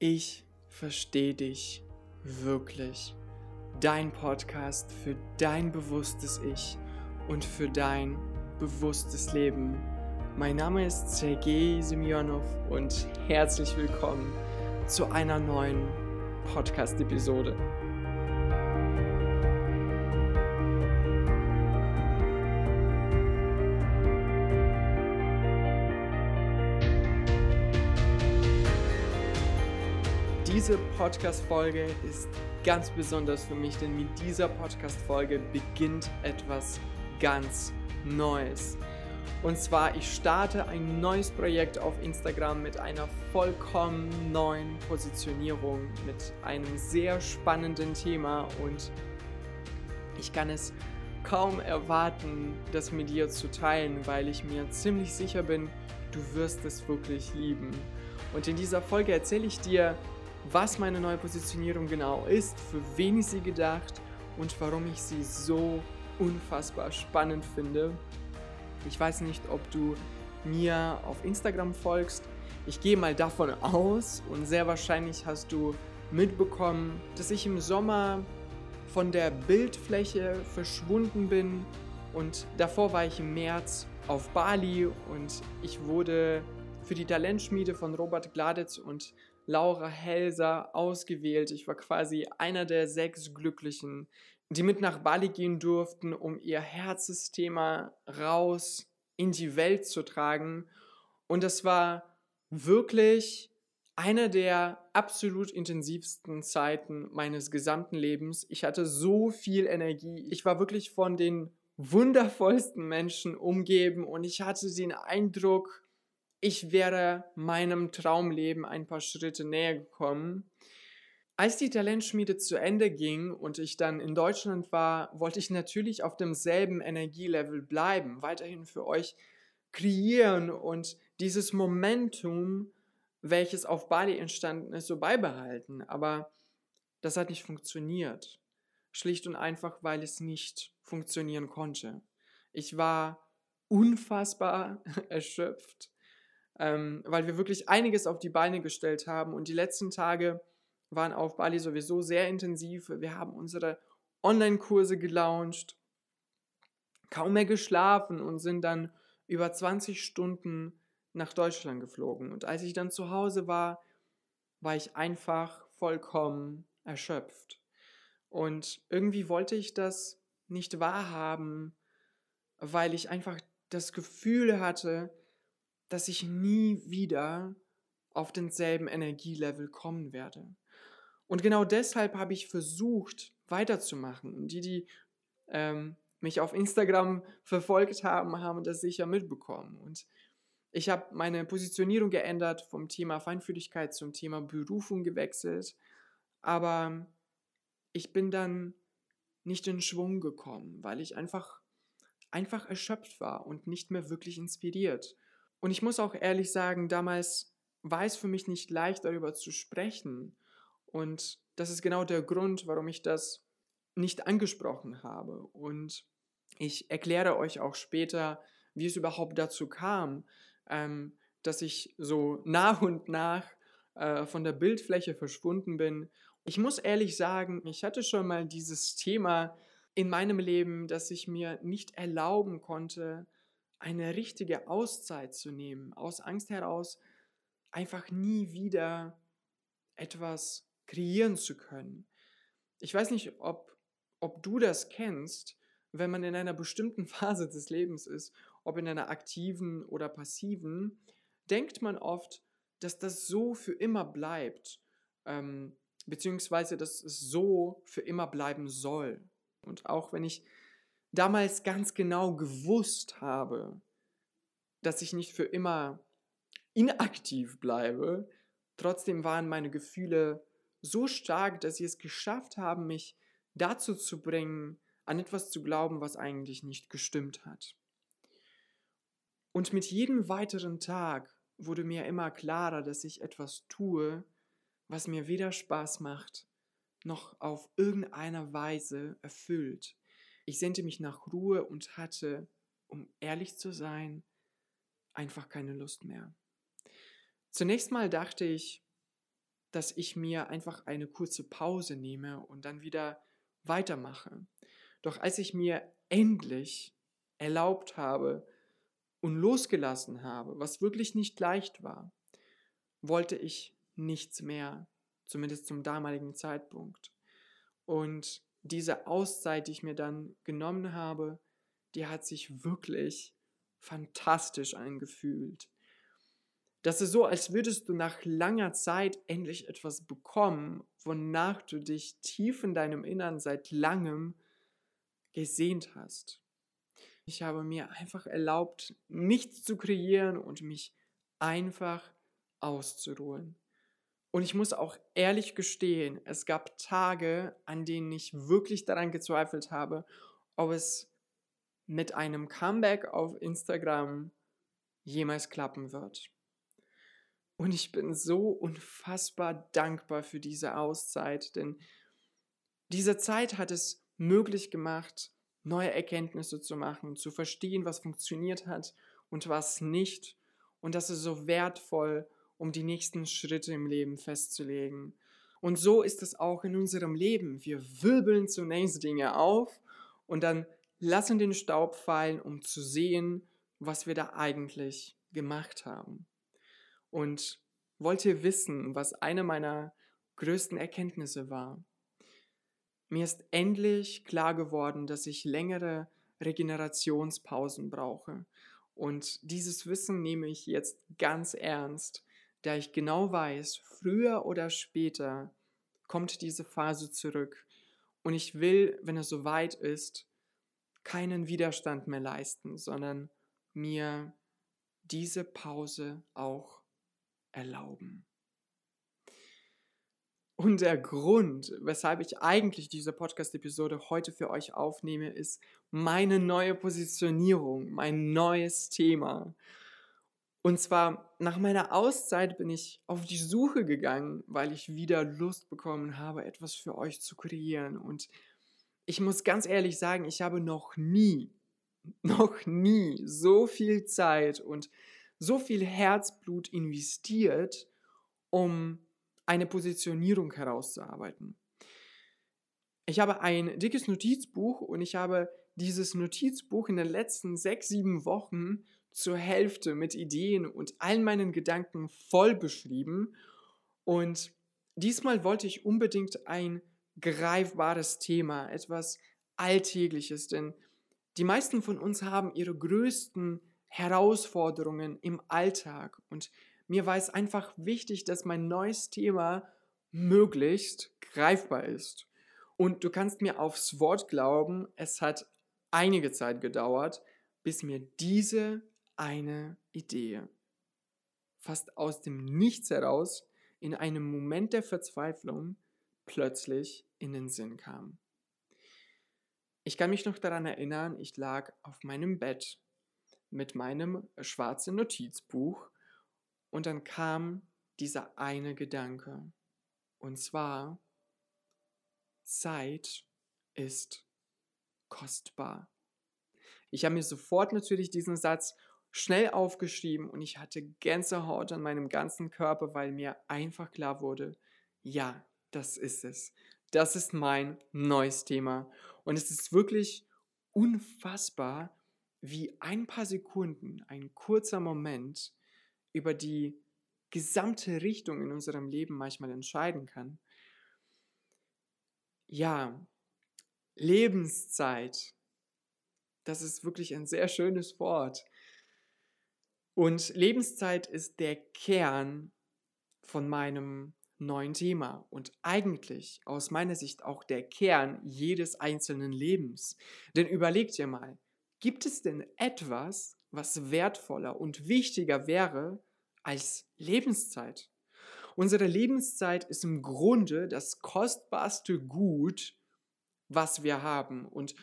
Ich verstehe dich wirklich. Dein Podcast für dein bewusstes Ich und für dein bewusstes Leben. Mein Name ist Sergei Semyonov und herzlich willkommen zu einer neuen Podcast-Episode. Diese Podcast-Folge ist ganz besonders für mich, denn mit dieser Podcast-Folge beginnt etwas ganz Neues. Und zwar, ich starte ein neues Projekt auf Instagram mit einer vollkommen neuen Positionierung, mit einem sehr spannenden Thema und ich kann es kaum erwarten, das mit dir zu teilen, weil ich mir ziemlich sicher bin, du wirst es wirklich lieben. Und in dieser Folge erzähle ich dir, was meine neue Positionierung genau ist, für wen ich sie gedacht und warum ich sie so unfassbar spannend finde. Ich weiß nicht, ob du mir auf Instagram folgst. Ich gehe mal davon aus und sehr wahrscheinlich hast du mitbekommen, dass ich im Sommer von der Bildfläche verschwunden bin und davor war ich im März auf Bali und ich wurde für die Talentschmiede von Robert Gladitz und Laura Helser ausgewählt. Ich war quasi einer der sechs Glücklichen, die mit nach Bali gehen durften, um ihr Herzensthema raus in die Welt zu tragen. Und das war wirklich eine der absolut intensivsten Zeiten meines gesamten Lebens. Ich hatte so viel Energie. Ich war wirklich von den wundervollsten Menschen umgeben und ich hatte den Eindruck, ich wäre meinem Traumleben ein paar Schritte näher gekommen. Als die Talentschmiede zu Ende ging und ich dann in Deutschland war, wollte ich natürlich auf demselben Energielevel bleiben, weiterhin für euch kreieren und dieses Momentum, welches auf Bali entstanden ist, so beibehalten. Aber das hat nicht funktioniert. Schlicht und einfach, weil es nicht funktionieren konnte. Ich war unfassbar erschöpft ähm, weil wir wirklich einiges auf die Beine gestellt haben und die letzten Tage waren auf Bali sowieso sehr intensiv. Wir haben unsere Online-Kurse gelauncht, kaum mehr geschlafen und sind dann über 20 Stunden nach Deutschland geflogen. Und als ich dann zu Hause war, war ich einfach vollkommen erschöpft. Und irgendwie wollte ich das nicht wahrhaben, weil ich einfach das Gefühl hatte, dass ich nie wieder auf denselben Energielevel kommen werde. Und genau deshalb habe ich versucht, weiterzumachen. Und die, die ähm, mich auf Instagram verfolgt haben, haben das sicher mitbekommen. Und ich habe meine Positionierung geändert, vom Thema Feinfühligkeit zum Thema Berufung gewechselt. Aber ich bin dann nicht in Schwung gekommen, weil ich einfach, einfach erschöpft war und nicht mehr wirklich inspiriert. Und ich muss auch ehrlich sagen, damals war es für mich nicht leicht, darüber zu sprechen. Und das ist genau der Grund, warum ich das nicht angesprochen habe. Und ich erkläre euch auch später, wie es überhaupt dazu kam, ähm, dass ich so nach und nach äh, von der Bildfläche verschwunden bin. Ich muss ehrlich sagen, ich hatte schon mal dieses Thema in meinem Leben, dass ich mir nicht erlauben konnte, eine richtige Auszeit zu nehmen, aus Angst heraus einfach nie wieder etwas kreieren zu können. Ich weiß nicht, ob, ob du das kennst, wenn man in einer bestimmten Phase des Lebens ist, ob in einer aktiven oder passiven, denkt man oft, dass das so für immer bleibt, ähm, beziehungsweise dass es so für immer bleiben soll. Und auch wenn ich damals ganz genau gewusst habe, dass ich nicht für immer inaktiv bleibe, trotzdem waren meine Gefühle so stark, dass sie es geschafft haben, mich dazu zu bringen, an etwas zu glauben, was eigentlich nicht gestimmt hat. Und mit jedem weiteren Tag wurde mir immer klarer, dass ich etwas tue, was mir weder Spaß macht, noch auf irgendeiner Weise erfüllt. Ich sehnte mich nach Ruhe und hatte, um ehrlich zu sein, einfach keine Lust mehr. Zunächst mal dachte ich, dass ich mir einfach eine kurze Pause nehme und dann wieder weitermache. Doch als ich mir endlich erlaubt habe und losgelassen habe, was wirklich nicht leicht war, wollte ich nichts mehr, zumindest zum damaligen Zeitpunkt. Und diese Auszeit, die ich mir dann genommen habe, die hat sich wirklich fantastisch angefühlt. Das ist so, als würdest du nach langer Zeit endlich etwas bekommen, wonach du dich tief in deinem Innern seit langem gesehnt hast. Ich habe mir einfach erlaubt, nichts zu kreieren und mich einfach auszuruhen. Und ich muss auch ehrlich gestehen, es gab Tage, an denen ich wirklich daran gezweifelt habe, ob es mit einem Comeback auf Instagram jemals klappen wird. Und ich bin so unfassbar dankbar für diese Auszeit, denn diese Zeit hat es möglich gemacht, neue Erkenntnisse zu machen, zu verstehen, was funktioniert hat und was nicht. Und das ist so wertvoll, um die nächsten Schritte im Leben festzulegen. Und so ist es auch in unserem Leben. Wir wirbeln zunächst Dinge auf und dann lassen den Staub fallen, um zu sehen, was wir da eigentlich gemacht haben. Und wollt ihr wissen, was eine meiner größten Erkenntnisse war? Mir ist endlich klar geworden, dass ich längere Regenerationspausen brauche. Und dieses Wissen nehme ich jetzt ganz ernst, da ich genau weiß, früher oder später kommt diese Phase zurück. Und ich will, wenn es soweit ist, keinen Widerstand mehr leisten, sondern mir diese Pause auch erlauben. Und der Grund, weshalb ich eigentlich diese Podcast-Episode heute für euch aufnehme, ist meine neue Positionierung, mein neues Thema. Und zwar nach meiner Auszeit bin ich auf die Suche gegangen, weil ich wieder Lust bekommen habe, etwas für euch zu kreieren. Und ich muss ganz ehrlich sagen, ich habe noch nie, noch nie so viel Zeit und so viel Herzblut investiert, um eine Positionierung herauszuarbeiten. Ich habe ein dickes Notizbuch und ich habe dieses Notizbuch in den letzten sechs, sieben Wochen zur Hälfte mit Ideen und allen meinen Gedanken voll beschrieben. Und diesmal wollte ich unbedingt ein greifbares Thema, etwas Alltägliches, denn die meisten von uns haben ihre größten Herausforderungen im Alltag und mir war es einfach wichtig, dass mein neues Thema möglichst greifbar ist. Und du kannst mir aufs Wort glauben, es hat einige Zeit gedauert, bis mir diese eine Idee fast aus dem Nichts heraus in einem Moment der Verzweiflung plötzlich in den Sinn kam. Ich kann mich noch daran erinnern, ich lag auf meinem Bett mit meinem schwarzen Notizbuch und dann kam dieser eine Gedanke. Und zwar, Zeit ist kostbar. Ich habe mir sofort natürlich diesen Satz schnell aufgeschrieben und ich hatte Gänsehaut an meinem ganzen Körper, weil mir einfach klar wurde, ja, das ist es. Das ist mein neues Thema. Und es ist wirklich unfassbar, wie ein paar Sekunden, ein kurzer Moment über die gesamte Richtung in unserem Leben manchmal entscheiden kann. Ja, Lebenszeit, das ist wirklich ein sehr schönes Wort. Und Lebenszeit ist der Kern von meinem neuen Thema und eigentlich aus meiner Sicht auch der Kern jedes einzelnen Lebens. Denn überlegt ihr mal, gibt es denn etwas, was wertvoller und wichtiger wäre als Lebenszeit? Unsere Lebenszeit ist im Grunde das kostbarste Gut, was wir haben. Und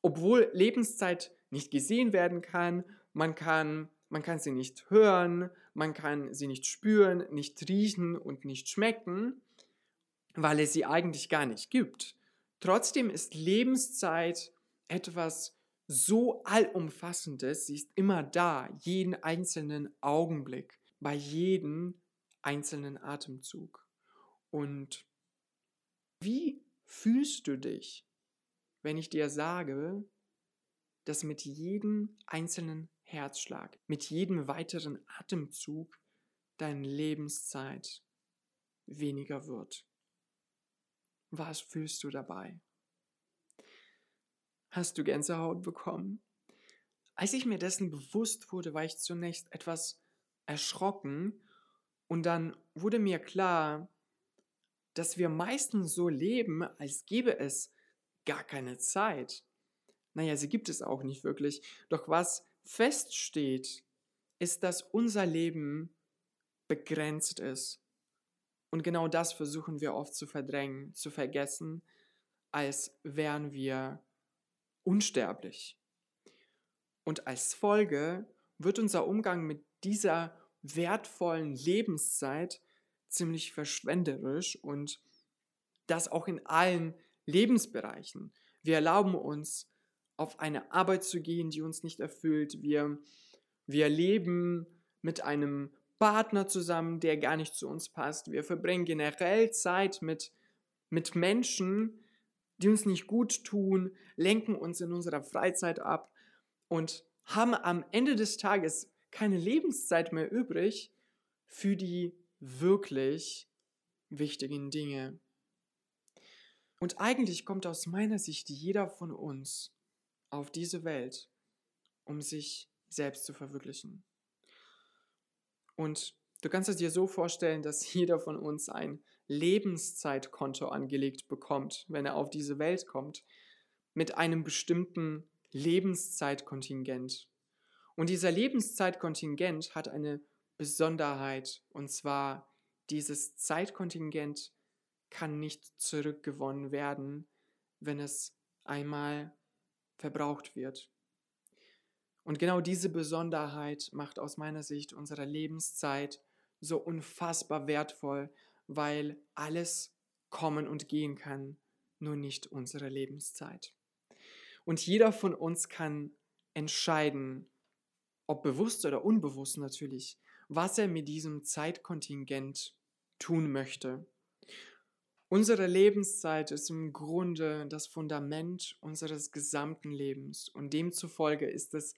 obwohl Lebenszeit nicht gesehen werden kann, man kann man kann sie nicht hören, man kann sie nicht spüren, nicht riechen und nicht schmecken, weil es sie eigentlich gar nicht gibt. Trotzdem ist Lebenszeit etwas so allumfassendes, sie ist immer da, jeden einzelnen Augenblick, bei jedem einzelnen Atemzug. Und wie fühlst du dich, wenn ich dir sage, dass mit jedem einzelnen Herzschlag, mit jedem weiteren Atemzug deine Lebenszeit weniger wird? Was fühlst du dabei? Hast du Gänsehaut bekommen? Als ich mir dessen bewusst wurde, war ich zunächst etwas erschrocken und dann wurde mir klar, dass wir meistens so leben, als gäbe es gar keine Zeit. Naja, sie gibt es auch nicht wirklich. Doch was feststeht, ist, dass unser Leben begrenzt ist. Und genau das versuchen wir oft zu verdrängen, zu vergessen, als wären wir unsterblich. Und als Folge wird unser Umgang mit dieser wertvollen Lebenszeit ziemlich verschwenderisch und das auch in allen Lebensbereichen. Wir erlauben uns, auf eine Arbeit zu gehen, die uns nicht erfüllt. Wir, wir leben mit einem Partner zusammen, der gar nicht zu uns passt. Wir verbringen generell Zeit mit, mit Menschen, die uns nicht gut tun, lenken uns in unserer Freizeit ab und haben am Ende des Tages keine Lebenszeit mehr übrig für die wirklich wichtigen Dinge. Und eigentlich kommt aus meiner Sicht jeder von uns auf diese Welt, um sich selbst zu verwirklichen. Und du kannst es dir so vorstellen, dass jeder von uns ein Lebenszeitkonto angelegt bekommt, wenn er auf diese Welt kommt, mit einem bestimmten Lebenszeitkontingent. Und dieser Lebenszeitkontingent hat eine Besonderheit, und zwar dieses Zeitkontingent kann nicht zurückgewonnen werden, wenn es einmal verbraucht wird. Und genau diese Besonderheit macht aus meiner Sicht unsere Lebenszeit so unfassbar wertvoll, weil alles kommen und gehen kann, nur nicht unsere Lebenszeit. Und jeder von uns kann entscheiden, ob bewusst oder unbewusst natürlich, was er mit diesem Zeitkontingent tun möchte. Unsere Lebenszeit ist im Grunde das Fundament unseres gesamten Lebens und demzufolge ist es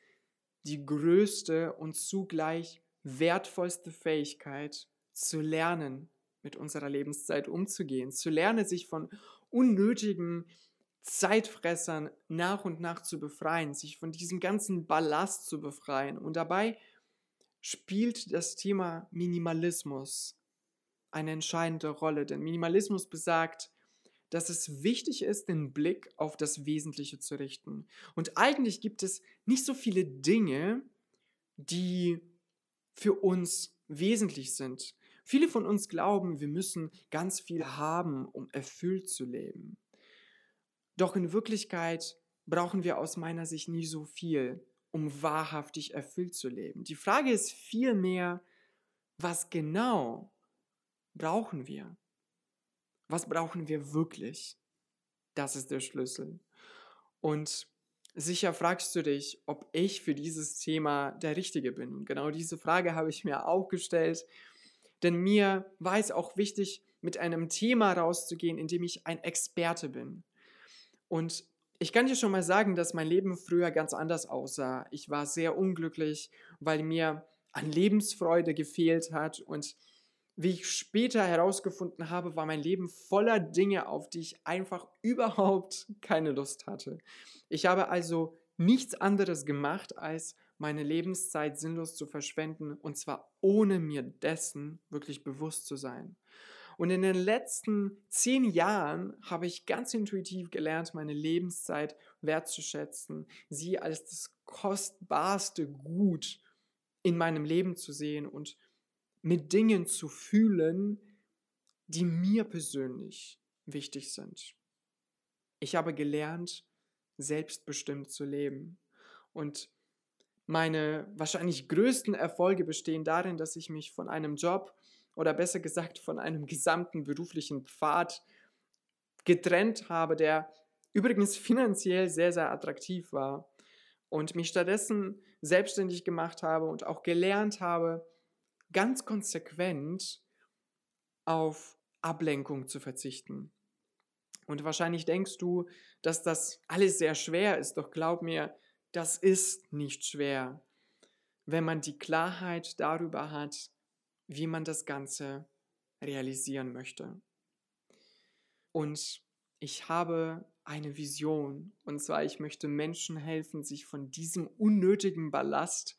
die größte und zugleich wertvollste Fähigkeit zu lernen, mit unserer Lebenszeit umzugehen, zu lernen, sich von unnötigen Zeitfressern nach und nach zu befreien, sich von diesem ganzen Ballast zu befreien. Und dabei spielt das Thema Minimalismus eine entscheidende Rolle, denn Minimalismus besagt, dass es wichtig ist, den Blick auf das Wesentliche zu richten. Und eigentlich gibt es nicht so viele Dinge, die für uns wesentlich sind. Viele von uns glauben, wir müssen ganz viel haben, um erfüllt zu leben. Doch in Wirklichkeit brauchen wir aus meiner Sicht nie so viel, um wahrhaftig erfüllt zu leben. Die Frage ist vielmehr, was genau brauchen wir? Was brauchen wir wirklich? Das ist der Schlüssel. Und sicher fragst du dich, ob ich für dieses Thema der Richtige bin. Und genau diese Frage habe ich mir auch gestellt, denn mir war es auch wichtig, mit einem Thema rauszugehen, in dem ich ein Experte bin. Und ich kann dir schon mal sagen, dass mein Leben früher ganz anders aussah. Ich war sehr unglücklich, weil mir an Lebensfreude gefehlt hat und wie ich später herausgefunden habe, war mein Leben voller Dinge, auf die ich einfach überhaupt keine Lust hatte. Ich habe also nichts anderes gemacht, als meine Lebenszeit sinnlos zu verschwenden und zwar ohne mir dessen wirklich bewusst zu sein. Und in den letzten zehn Jahren habe ich ganz intuitiv gelernt, meine Lebenszeit wertzuschätzen, sie als das kostbarste Gut in meinem Leben zu sehen und mit Dingen zu fühlen, die mir persönlich wichtig sind. Ich habe gelernt, selbstbestimmt zu leben. Und meine wahrscheinlich größten Erfolge bestehen darin, dass ich mich von einem Job oder besser gesagt von einem gesamten beruflichen Pfad getrennt habe, der übrigens finanziell sehr, sehr attraktiv war und mich stattdessen selbstständig gemacht habe und auch gelernt habe, ganz konsequent auf Ablenkung zu verzichten. Und wahrscheinlich denkst du, dass das alles sehr schwer ist, doch glaub mir, das ist nicht schwer, wenn man die Klarheit darüber hat, wie man das Ganze realisieren möchte. Und ich habe eine Vision, und zwar ich möchte Menschen helfen, sich von diesem unnötigen Ballast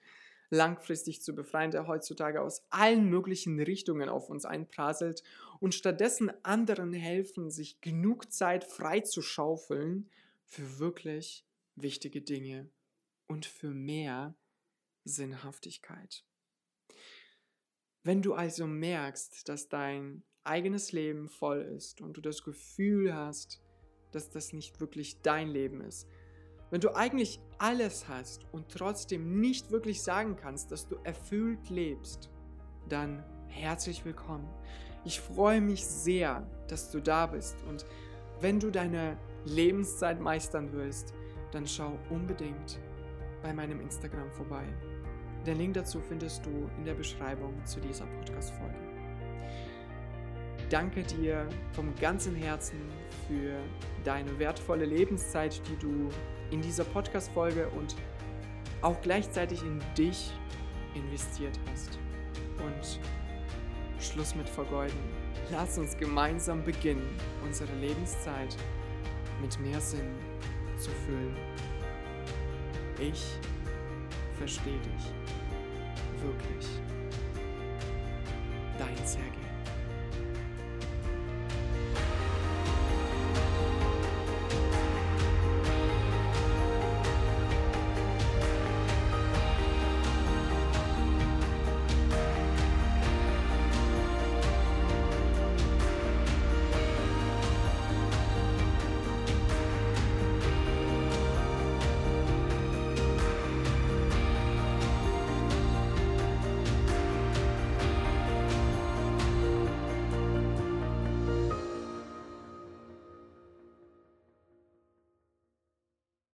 langfristig zu befreien, der heutzutage aus allen möglichen Richtungen auf uns einprasselt und stattdessen anderen helfen, sich genug Zeit frei zu schaufeln für wirklich wichtige Dinge und für mehr Sinnhaftigkeit. Wenn du also merkst, dass dein eigenes Leben voll ist und du das Gefühl hast, dass das nicht wirklich dein Leben ist, wenn du eigentlich alles hast und trotzdem nicht wirklich sagen kannst, dass du erfüllt lebst, dann herzlich willkommen. Ich freue mich sehr, dass du da bist und wenn du deine Lebenszeit meistern willst, dann schau unbedingt bei meinem Instagram vorbei. Den Link dazu findest du in der Beschreibung zu dieser Podcast-Folge. Danke dir vom ganzen Herzen für deine wertvolle Lebenszeit, die du in dieser Podcast-Folge und auch gleichzeitig in dich investiert hast. Und Schluss mit Vergeuden. Lass uns gemeinsam beginnen, unsere Lebenszeit mit mehr Sinn zu füllen. Ich verstehe dich wirklich. Dein Sergei.